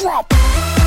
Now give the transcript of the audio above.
drop.